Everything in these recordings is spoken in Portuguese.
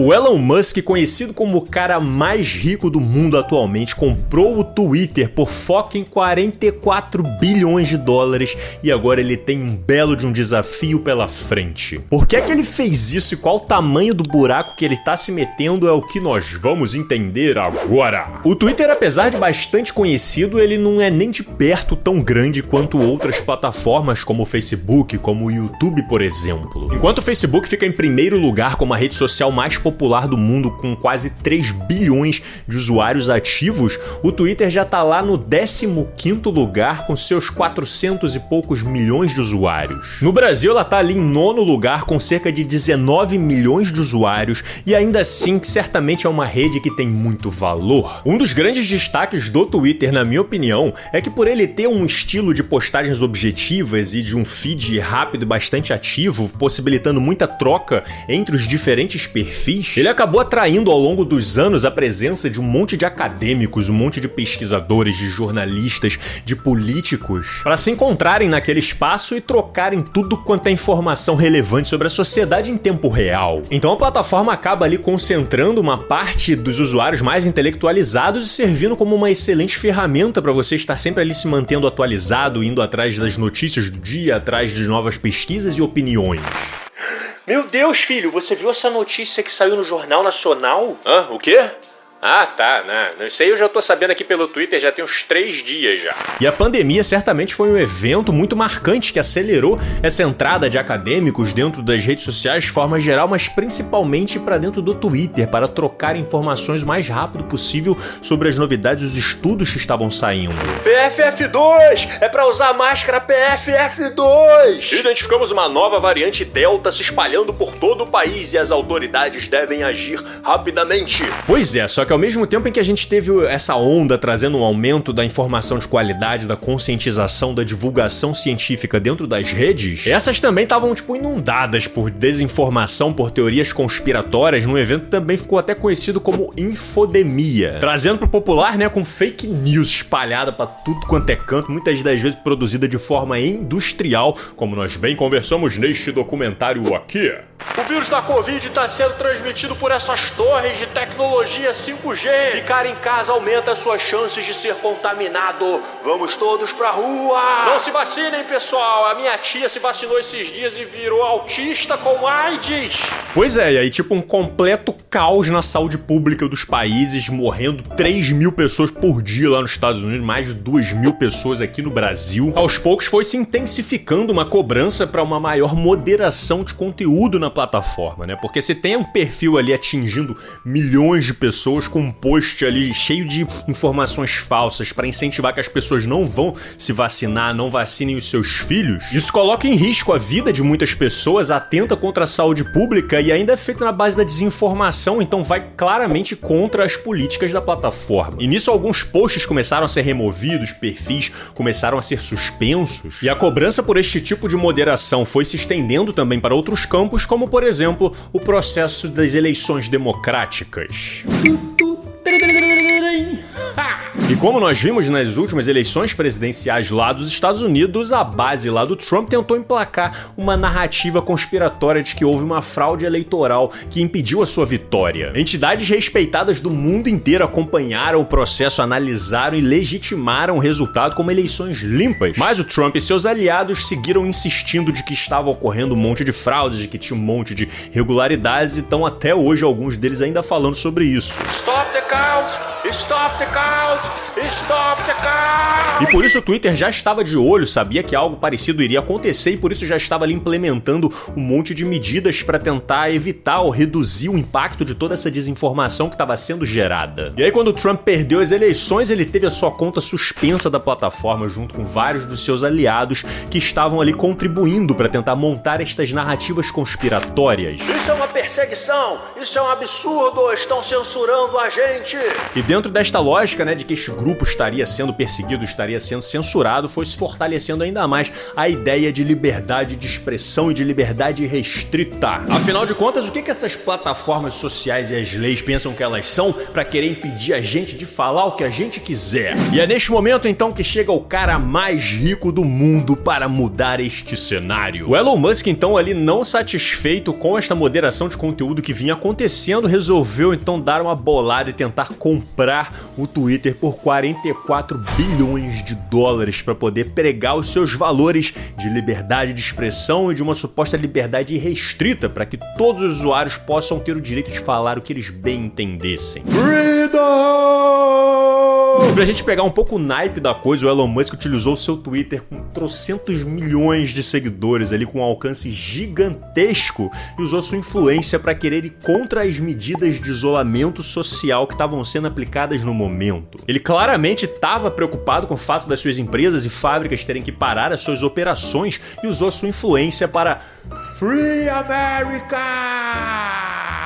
O Elon Musk, conhecido como o cara mais rico do mundo atualmente, comprou o Twitter por foco em 44 bilhões de dólares e agora ele tem um belo de um desafio pela frente. Por que é que ele fez isso e qual o tamanho do buraco que ele está se metendo é o que nós vamos entender agora. O Twitter, apesar de bastante conhecido, ele não é nem de perto tão grande quanto outras plataformas como o Facebook, como o YouTube, por exemplo. Enquanto o Facebook fica em primeiro lugar como a rede social mais popular do mundo com quase 3 bilhões de usuários ativos, o Twitter já tá lá no 15º lugar com seus 400 e poucos milhões de usuários. No Brasil, ela tá ali em nono lugar com cerca de 19 milhões de usuários e ainda assim, certamente é uma rede que tem muito valor. Um dos grandes destaques do Twitter, na minha opinião, é que por ele ter um estilo de postagens objetivas e de um feed rápido e bastante ativo, possibilitando muita troca entre os diferentes perfis, ele acabou atraindo ao longo dos anos a presença de um monte de acadêmicos, um monte de pesquisadores, de jornalistas, de políticos, para se encontrarem naquele espaço e trocarem tudo quanto é informação relevante sobre a sociedade em tempo real. Então a plataforma acaba ali concentrando uma parte dos usuários mais intelectualizados e servindo como uma excelente ferramenta para você estar sempre ali se mantendo atualizado, indo atrás das notícias do dia, atrás de novas pesquisas e opiniões. Meu Deus, filho, você viu essa notícia que saiu no Jornal Nacional? Hã? O quê? Ah, tá, né? Isso aí eu já tô sabendo aqui pelo Twitter já tem uns três dias já. E a pandemia certamente foi um evento muito marcante que acelerou essa entrada de acadêmicos dentro das redes sociais de forma geral, mas principalmente para dentro do Twitter, para trocar informações o mais rápido possível sobre as novidades e os estudos que estavam saindo. PFF2! É para usar máscara PFF2! Identificamos uma nova variante Delta se espalhando por todo o país e as autoridades devem agir rapidamente. Pois é, só que ao mesmo tempo em que a gente teve essa onda trazendo um aumento da informação de qualidade, da conscientização, da divulgação científica dentro das redes, essas também estavam tipo inundadas por desinformação, por teorias conspiratórias, num evento que também ficou até conhecido como infodemia, trazendo pro popular, né, com fake news espalhada para tudo quanto é canto, muitas das vezes produzida de forma industrial, como nós bem conversamos neste documentário aqui. O vírus da Covid está sendo transmitido por essas torres de tecnologia 5G. Ficar em casa aumenta suas chances de ser contaminado. Vamos todos pra rua. Não se vacinem, pessoal. A minha tia se vacinou esses dias e virou autista com AIDS. Pois é, e aí tipo um completo caos na saúde pública dos países, morrendo 3 mil pessoas por dia lá nos Estados Unidos, mais de 2 mil pessoas aqui no Brasil. Aos poucos foi se intensificando uma cobrança para uma maior moderação de conteúdo na na plataforma, né? Porque se tem um perfil ali atingindo milhões de pessoas com um post ali cheio de informações falsas para incentivar que as pessoas não vão se vacinar, não vacinem os seus filhos, isso coloca em risco a vida de muitas pessoas, atenta contra a saúde pública e ainda é feito na base da desinformação, então vai claramente contra as políticas da plataforma. E nisso alguns posts começaram a ser removidos, perfis começaram a ser suspensos, e a cobrança por este tipo de moderação foi se estendendo também para outros campos, como como por exemplo o processo das eleições democráticas. E como nós vimos nas últimas eleições presidenciais lá dos Estados Unidos, a base lá do Trump tentou emplacar uma narrativa conspiratória de que houve uma fraude eleitoral que impediu a sua vitória. Entidades respeitadas do mundo inteiro acompanharam o processo, analisaram e legitimaram o resultado como eleições limpas. Mas o Trump e seus aliados seguiram insistindo de que estava ocorrendo um monte de fraudes, de que tinha um monte de irregularidades, e estão até hoje alguns deles ainda falando sobre isso. Stop the count! Stop the count! Stop the count! E por isso o Twitter já estava de olho, sabia que algo parecido iria acontecer e por isso já estava ali implementando um monte de medidas para tentar evitar ou reduzir o impacto de toda essa desinformação que estava sendo gerada. E aí quando o Trump perdeu as eleições, ele teve a sua conta suspensa da plataforma junto com vários dos seus aliados que estavam ali contribuindo para tentar montar estas narrativas conspiratórias. Isso é uma perseguição! Isso é um absurdo! Estão censurando a gente! E dentro desta lógica, né, de que este grupo estaria sendo perseguido, estaria sendo censurado, foi se fortalecendo ainda mais a ideia de liberdade de expressão e de liberdade restrita. Afinal de contas, o que, que essas plataformas sociais e as leis pensam que elas são para querer impedir a gente de falar o que a gente quiser? E é neste momento então que chega o cara mais rico do mundo para mudar este cenário. O Elon Musk então ali não satisfeito com esta moderação de conteúdo que vinha acontecendo, resolveu então dar uma bolada e tentar comprar o Twitter por 44 bilhões de dólares para poder pregar os seus valores de liberdade de expressão e de uma suposta liberdade restrita para que todos os usuários possam ter o direito de falar o que eles bem entendessem. Freedom! Pra gente pegar um pouco o naipe da coisa, o Elon Musk utilizou seu Twitter com trocentos milhões de seguidores ali, com um alcance gigantesco, e usou sua influência para querer ir contra as medidas de isolamento social que estavam sendo aplicadas no momento. Ele claramente estava preocupado com o fato das suas empresas e fábricas terem que parar as suas operações e usou sua influência para Free America!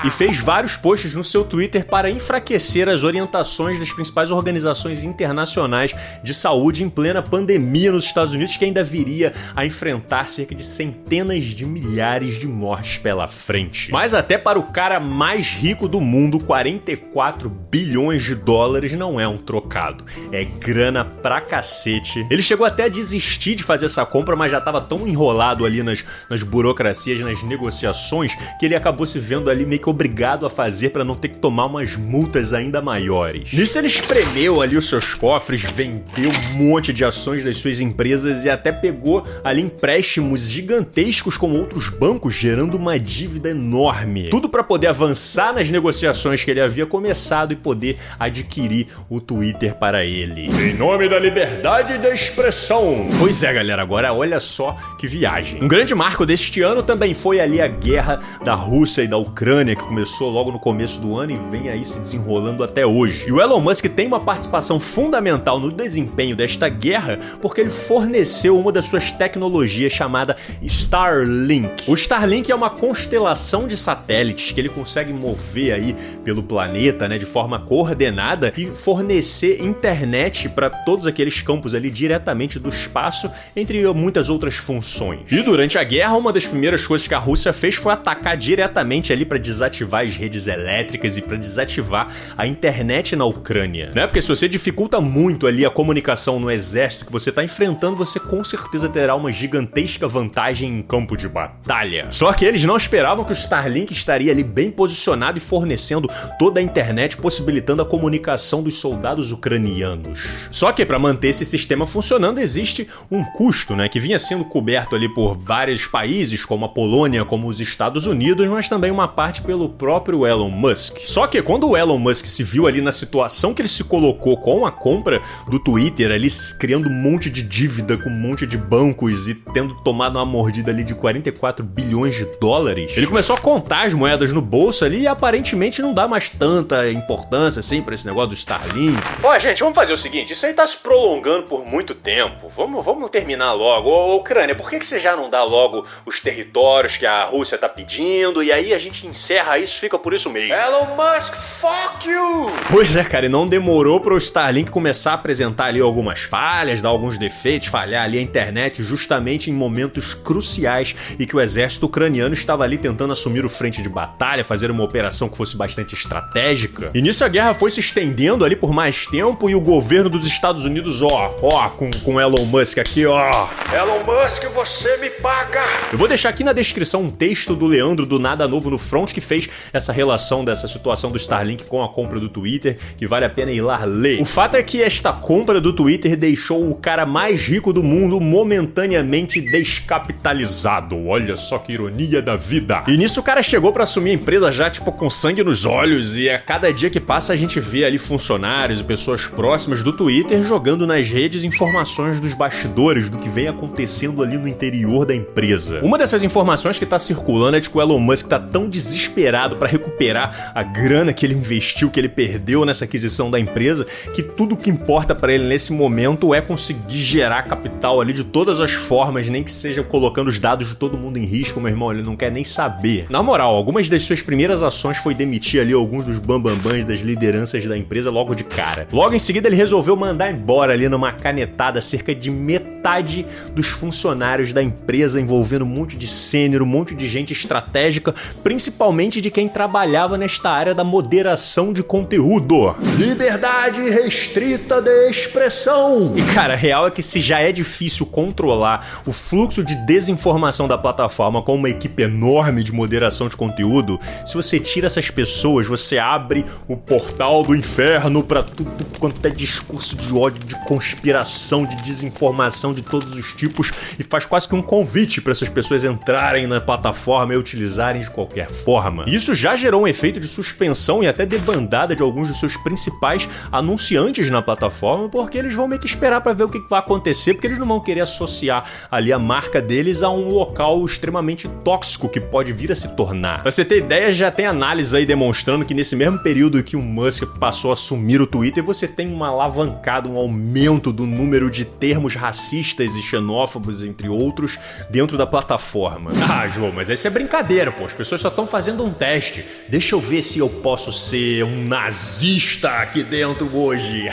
E fez vários posts no seu Twitter para enfraquecer as orientações das principais organizações internacionais de saúde em plena pandemia nos Estados Unidos, que ainda viria a enfrentar cerca de centenas de milhares de mortes pela frente. Mas até para o cara mais rico do mundo, 44 bilhões de dólares não é um trocado. É grana pra cacete. Ele chegou até a desistir de fazer essa compra, mas já estava tão enrolado ali nas, nas burocracias, nas negociações, que ele acabou se vendo ali meio que obrigado a fazer para não ter que tomar umas multas ainda maiores. Nisso ele espremeu ali os seus cofres, vendeu um monte de ações das suas empresas e até pegou ali empréstimos gigantescos com outros bancos, gerando uma dívida enorme. Tudo para poder avançar nas negociações que ele havia começado e poder adquirir o Twitter para ele. Em nome da liberdade de expressão. Pois é, galera, agora olha só que viagem. Um grande marco deste ano também foi ali a guerra da Rússia e da Ucrânia, que começou logo no começo do ano e vem aí se desenrolando até hoje. E o Elon Musk tem uma participação fundamental no desempenho desta guerra porque ele forneceu uma das suas tecnologias chamada Starlink. O Starlink é uma constelação de satélites que ele consegue mover aí pelo planeta, né, de forma coordenada e fornecer internet para todos aqueles campos ali diretamente do espaço, entre muitas outras funções. E durante a guerra, uma das primeiras coisas que a Rússia fez foi atacar diretamente ali para desativar as redes elétricas e para desativar a internet na Ucrânia, né? Porque se você dificulta muito ali a comunicação no exército que você está enfrentando, você com certeza terá uma gigantesca vantagem em campo de batalha. Só que eles não esperavam que o Starlink estaria ali bem posicionado e fornecendo toda a internet, possibilitando a comunicação dos soldados ucranianos. Só que para manter esse sistema funcionando existe um custo, né, que vinha sendo coberto ali por vários países, como a Polônia, como os Estados Unidos, mas também uma parte pelo próprio Elon Musk. Só que quando o Elon Musk se viu ali na situação que ele se colocou com a compra do Twitter, ali criando um monte de dívida com um monte de bancos e tendo tomado uma mordida ali de 44 bilhões de dólares, ele começou a contar as moedas no bolso ali e aparentemente não dá mais tanta importância assim para esse negócio do Starlink. Ó, gente, vamos fazer o seguinte: isso aí tá se prolongando por muito tempo. Vamos, vamos terminar logo. Ô, Ucrânia, por que, que você já não dá logo os territórios que a Rússia tá pedindo e aí a gente encerra isso, fica por isso mesmo? Elon Musk, fuck you! Pois é, cara, e não demorou pro Starlink começar a apresentar ali algumas falhas, dar alguns defeitos, falhar ali a internet justamente em momentos cruciais e que o exército ucraniano estava ali tentando assumir o frente de batalha, fazer uma operação que fosse bastante estratégica. E nisso a guerra foi se estendendo ali por mais tempo e o governo dos Estados Unidos, ó, ó, com, com Elon Musk aqui, ó. Elon Musk, você me paga! Eu vou deixar aqui na descrição um texto do Leandro do Nada Novo no Front que fez essa relação dessa situação do Starlink com a compra do Twitter, que vale a pena ir lá ler. O fato é que esta compra do Twitter deixou o cara mais rico do mundo momentaneamente descapitalizado. Olha só que ironia da vida. E nisso o cara chegou para assumir a empresa já tipo com sangue nos olhos e a cada dia que passa a gente vê ali funcionários e pessoas próximas do Twitter jogando nas redes informações dos bastidores do que vem acontecendo ali no interior da empresa. Uma dessas informações que tá circulando é de que o Elon Musk tá tão desesperado desesperado para recuperar a grana que ele investiu, que ele perdeu nessa aquisição da empresa, que tudo que importa para ele nesse momento é conseguir gerar capital ali de todas as formas, nem que seja colocando os dados de todo mundo em risco, meu irmão, ele não quer nem saber. Na moral, algumas das suas primeiras ações foi demitir ali alguns dos bambambãs das lideranças da empresa logo de cara. Logo em seguida ele resolveu mandar embora ali numa canetada cerca de metade dos funcionários da empresa, envolvendo um monte de sênior, um monte de gente estratégica, principalmente de quem trabalhava nesta área da moderação de conteúdo. Liberdade restrita de expressão. E cara, a real é que se já é difícil controlar o fluxo de desinformação da plataforma com uma equipe enorme de moderação de conteúdo, se você tira essas pessoas, você abre o portal do inferno para tudo quanto é discurso de ódio, de conspiração, de desinformação de todos os tipos e faz quase que um convite para essas pessoas entrarem na plataforma e utilizarem de qualquer forma. Isso já gerou um efeito de suspensão e até debandada de alguns dos seus principais anunciantes na plataforma, porque eles vão meio que esperar para ver o que vai acontecer, porque eles não vão querer associar ali a marca deles a um local extremamente tóxico que pode vir a se tornar. Pra você ter ideia, já tem análise aí demonstrando que nesse mesmo período que o Musk passou a assumir o Twitter, você tem uma alavancada, um aumento do número de termos racistas e xenófobos, entre outros, dentro da plataforma. Ah, João, mas essa é brincadeira, pô. As pessoas só estão fazendo um teste. Deixa eu ver se eu posso ser um nazista aqui dentro hoje.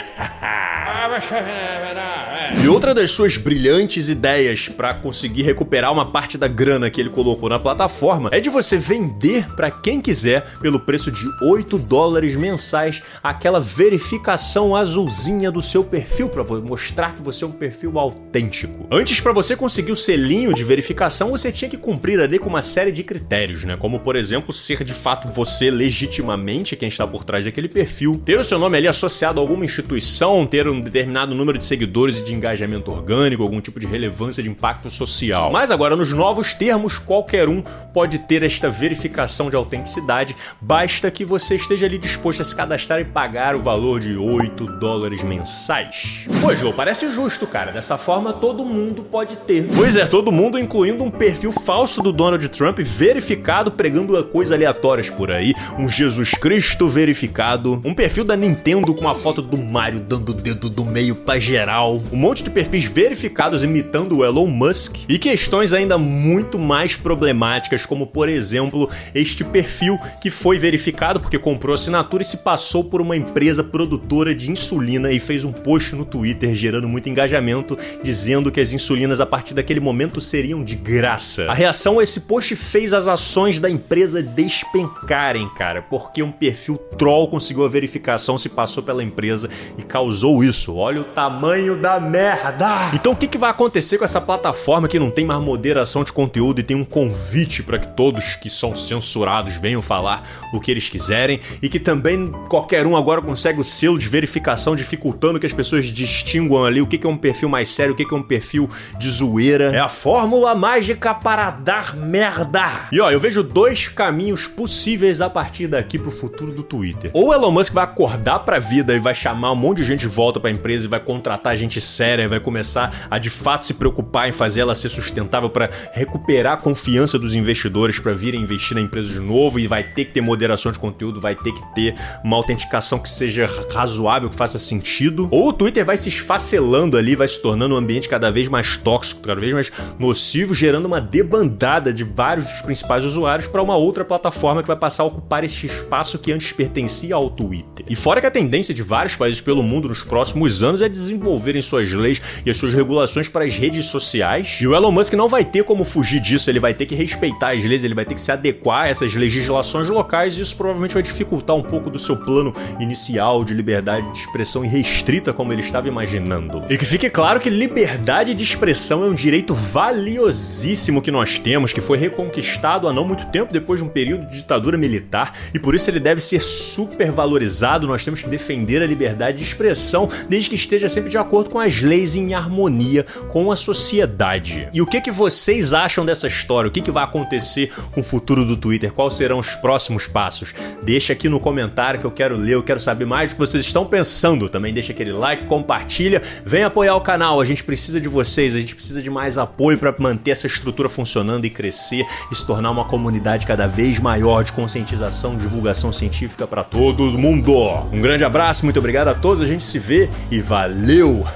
e outra das suas brilhantes ideias para conseguir recuperar uma parte da grana que ele colocou na plataforma é de você vender para quem quiser pelo preço de 8 dólares mensais aquela verificação azulzinha do seu perfil para mostrar que você é um perfil autêntico. Antes para você conseguir o selinho de verificação, você tinha que cumprir ali com uma série de critérios, né? Como por exemplo, ser de fato você legitimamente quem está por trás daquele perfil, ter o seu nome ali associado a alguma instituição, ter um determinado número de seguidores e de engajamento orgânico, algum tipo de relevância de impacto social. Mas agora nos novos termos, qualquer um pode ter esta verificação de autenticidade, basta que você esteja ali disposto a se cadastrar e pagar o valor de 8 dólares mensais. Pois, Lô, parece justo, cara. Dessa forma todo mundo pode ter. Pois é, todo mundo, incluindo um perfil falso do Donald Trump verificado pregando coisas aleatórias por aí, um Jesus Cristo verificado, um perfil da Nintendo com uma foto do Mario dando o dedo do meio pra geral, um monte de perfis verificados imitando o Elon Musk e questões ainda muito mais problemáticas, como por exemplo este perfil que foi verificado porque comprou assinatura e se passou por uma empresa produtora de insulina e fez um post no Twitter gerando muito engajamento, dizendo que as insulinas a partir daquele momento seriam de graça. A reação a esse post fez as ações da empresa despencarem, cara, porque um perfil troll conseguiu a verificação, se passou pela empresa e causou isso. Olha o tamanho da merda! Então o que, que vai acontecer com essa plataforma que não tem mais moderação de conteúdo e tem um convite para que todos que são censurados venham falar o que eles quiserem e que também qualquer um agora consegue o selo de verificação, dificultando que as pessoas distinguam ali o que, que é um perfil mais sério, o que, que é um perfil de zoeira. É a fórmula mágica para dar merda! E ó, eu vejo dois caminhos possíveis a partir daqui pro futuro do Twitter. Ou Elon Musk vai acordar pra vida e vai chamar um monte de gente de volta pra empresa e vai contratar gente séria e vai começar a de fato se preocupar em fazer ela ser sustentável para recuperar a confiança dos investidores para virem investir na empresa de novo e vai ter que ter moderação de conteúdo, vai ter que ter uma autenticação que seja razoável, que faça sentido. Ou o Twitter vai se esfacelando ali, vai se tornando um ambiente cada vez mais tóxico, cada vez mais nocivo, gerando uma debandada de vários dos principais usuários para uma outra plataforma que vai passar a ocupar esse espaço que antes pertencia ao Twitter. E fora que a tendência de vários países pelo mundo nos próximos anos é desenvolverem suas leis e as suas regulações para as redes sociais. E o Elon Musk não vai ter como fugir disso, ele vai ter que respeitar as leis, ele vai ter que se adequar a essas legislações locais e isso provavelmente vai dificultar um pouco do seu plano inicial de liberdade de expressão irrestrita como ele estava imaginando. E que fique claro que liberdade de expressão é um direito valiosíssimo que nós temos, que foi reconquistado há não muito tempo depois de um período de ditadura militar e por isso ele deve ser super valorizado. Nós temos que defender a liberdade de expressão desde que esteja sempre de acordo com as leis em harmonia com a sociedade. E o que que vocês acham dessa história? O que que vai acontecer com o futuro do Twitter? Quais serão os próximos passos? Deixa aqui no comentário que eu quero ler, eu quero saber mais do que vocês estão pensando. Também deixa aquele like, compartilha, vem apoiar o canal. A gente precisa de vocês, a gente precisa de mais apoio para manter essa estrutura funcionando e crescer e se tornar uma comunidade cada vez maior de conscientização, divulgação científica para todo mundo. Um grande abraço, muito obrigado a todos, a gente se vê e valeu!